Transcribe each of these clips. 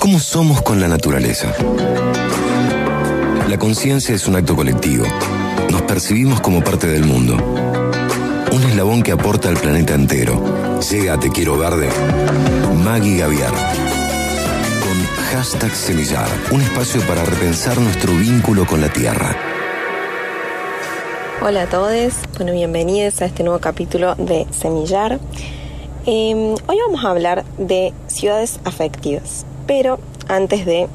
¿Cómo somos con la naturaleza? La conciencia es un acto colectivo. Nos percibimos como parte del mundo. Un eslabón que aporta al planeta entero. Llega a Te Quiero Verde. Maggie Gaviar. Con hashtag Semillar. Un espacio para repensar nuestro vínculo con la tierra. Hola a todos, bueno, bienvenidos a este nuevo capítulo de Semillar. Em, hoy vamos a hablar de ciudades afectivas, pero antes de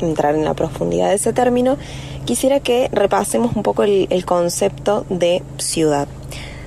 entrar en la profundidad de ese término, quisiera que repasemos un poco el, el concepto de ciudad.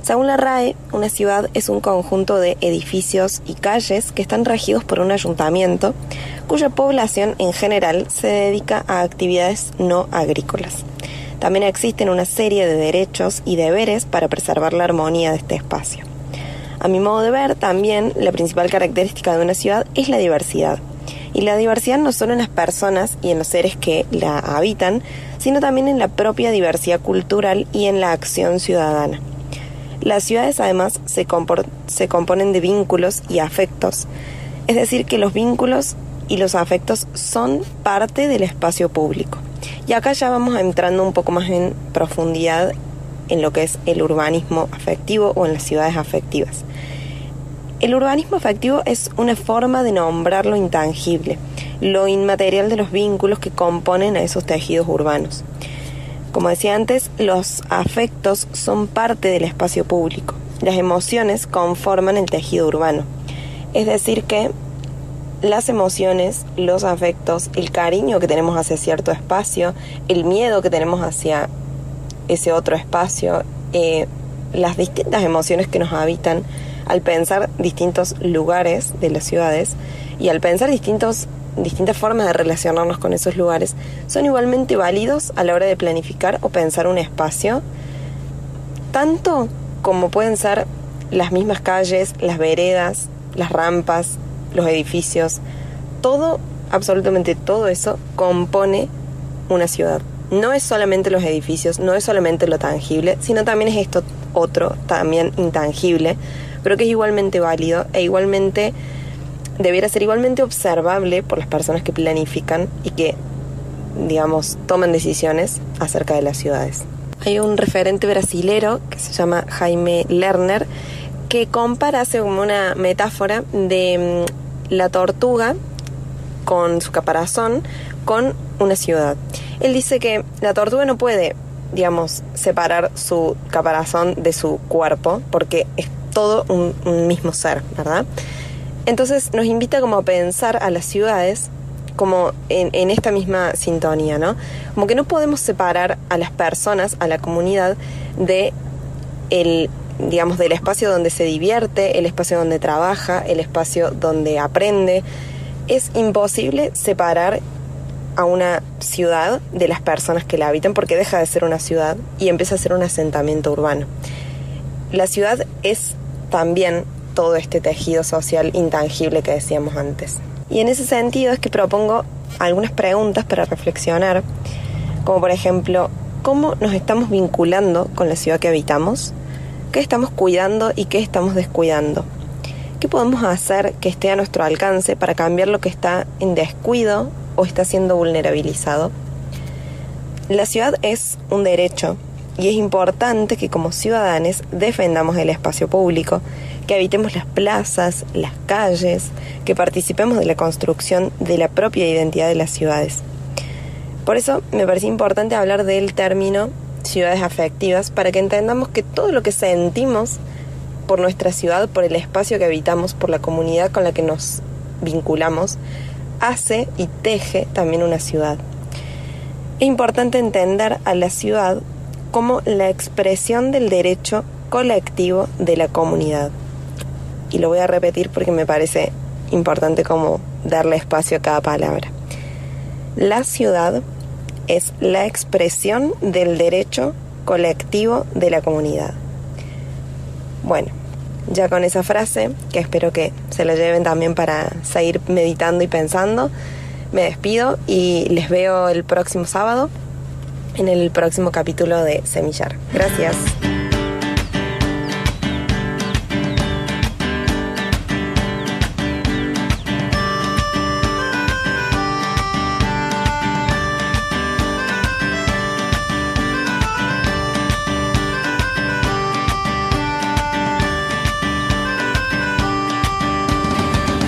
Según la RAE, una ciudad es un conjunto de edificios y calles que están regidos por un ayuntamiento cuya población en general se dedica a actividades no agrícolas. También existen una serie de derechos y deberes para preservar la armonía de este espacio. A mi modo de ver, también la principal característica de una ciudad es la diversidad. Y la diversidad no solo en las personas y en los seres que la habitan, sino también en la propia diversidad cultural y en la acción ciudadana. Las ciudades además se, componen de vínculos y afectos, es decir, que los vínculos y los afectos son parte del espacio público. Y acá ya vamos entrando un poco más en profundidad en lo que es el urbanismo afectivo o en las ciudades afectivas. El urbanismo afectivo es una forma de nombrar lo intangible, lo inmaterial de los vínculos que componen a esos tejidos urbanos. Como decía antes, los afectos son parte del espacio público. Las emociones conforman el tejido urbano. Es decir, que las emociones, los afectos, el cariño que tenemos hacia cierto espacio, el miedo que tenemos hacia ese otro espacio, eh, las distintas emociones que nos habitan al pensar distintos lugares de las ciudades y al pensar distintas formas de relacionarnos con esos lugares, son igualmente válidos a la hora de planificar o pensar un espacio, tanto como pueden ser las mismas calles, las veredas, las rampas, los edificios, todo, absolutamente todo eso compone una ciudad. No es solamente los edificios, no es solamente lo tangible, sino también es esto otro, también intangible, pero que es igualmente válido e igualmente debiera ser igualmente observable por las personas que planifican y que, digamos, toman decisiones acerca de las ciudades. Hay un referente brasilero que se llama Jaime Lerner que compara, hace como una metáfora de mm, la tortuga con su caparazón con una ciudad. Él dice que la tortuga no puede, digamos, separar su caparazón de su cuerpo porque es todo un, mismo ser, ¿verdad? Entonces nos invita como a pensar a las ciudades como en, en, esta misma sintonía, ¿no? Como que no podemos separar a las personas, a la comunidad, de el digamos, del espacio donde se divierte, el espacio donde trabaja, el espacio donde aprende. Es imposible separar a una ciudad de las personas que la habitan porque deja de ser una ciudad y empieza a ser un asentamiento urbano. La ciudad es también todo este tejido social intangible que decíamos antes. Y en ese sentido es que propongo algunas preguntas para reflexionar, como por ejemplo, ¿cómo nos estamos vinculando con la ciudad que habitamos? ¿Qué estamos cuidando y qué estamos descuidando? ¿Qué podemos hacer que esté a nuestro alcance para cambiar lo que está en descuido o está siendo vulnerabilizado? La ciudad es un derecho y es importante que como ciudadanos defendamos el espacio público, que habitemos las plazas, las calles, que participemos de la construcción de la propia identidad de las ciudades. Por eso me parece importante hablar del término ciudades afectivas para que entendamos que todo lo que sentimos por nuestra ciudad, por el espacio que habitamos, por la comunidad con la que nos vinculamos, hace y teje también una ciudad. Es importante entender a la ciudad como la expresión del derecho colectivo de la comunidad. Y lo voy a repetir porque me parece importante como darle espacio a cada palabra. La ciudad es la expresión del derecho colectivo de la comunidad. Bueno, ya con esa frase, que espero que se la lleven también para seguir meditando y pensando, me despido y les veo el próximo sábado en el próximo capítulo de Semillar. Gracias.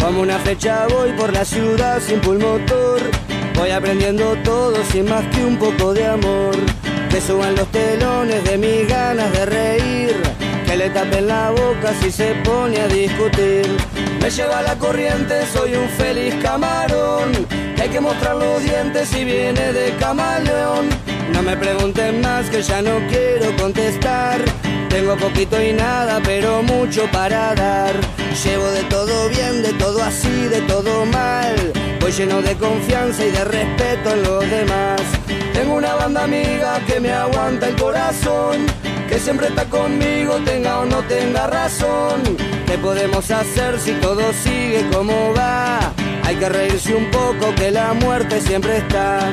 Como una flecha voy por la ciudad sin pulmotor Voy aprendiendo todo sin más que un poco de amor. Que suban los telones de mis ganas de reír. Que le tapen la boca si se pone a discutir. Me lleva la corriente, soy un feliz camarón. hay que mostrar los dientes si viene de camaleón. No me pregunten más que ya no quiero contestar. Tengo poquito y nada, pero mucho para dar. Llevo de todo bien, de todo así, de todo mal. Voy lleno de confianza y de respeto en los demás. Tengo una banda amiga que me aguanta el corazón, que siempre está conmigo, tenga o no tenga razón. ¿Qué podemos hacer si todo sigue como va? Hay que reírse un poco que la muerte siempre está.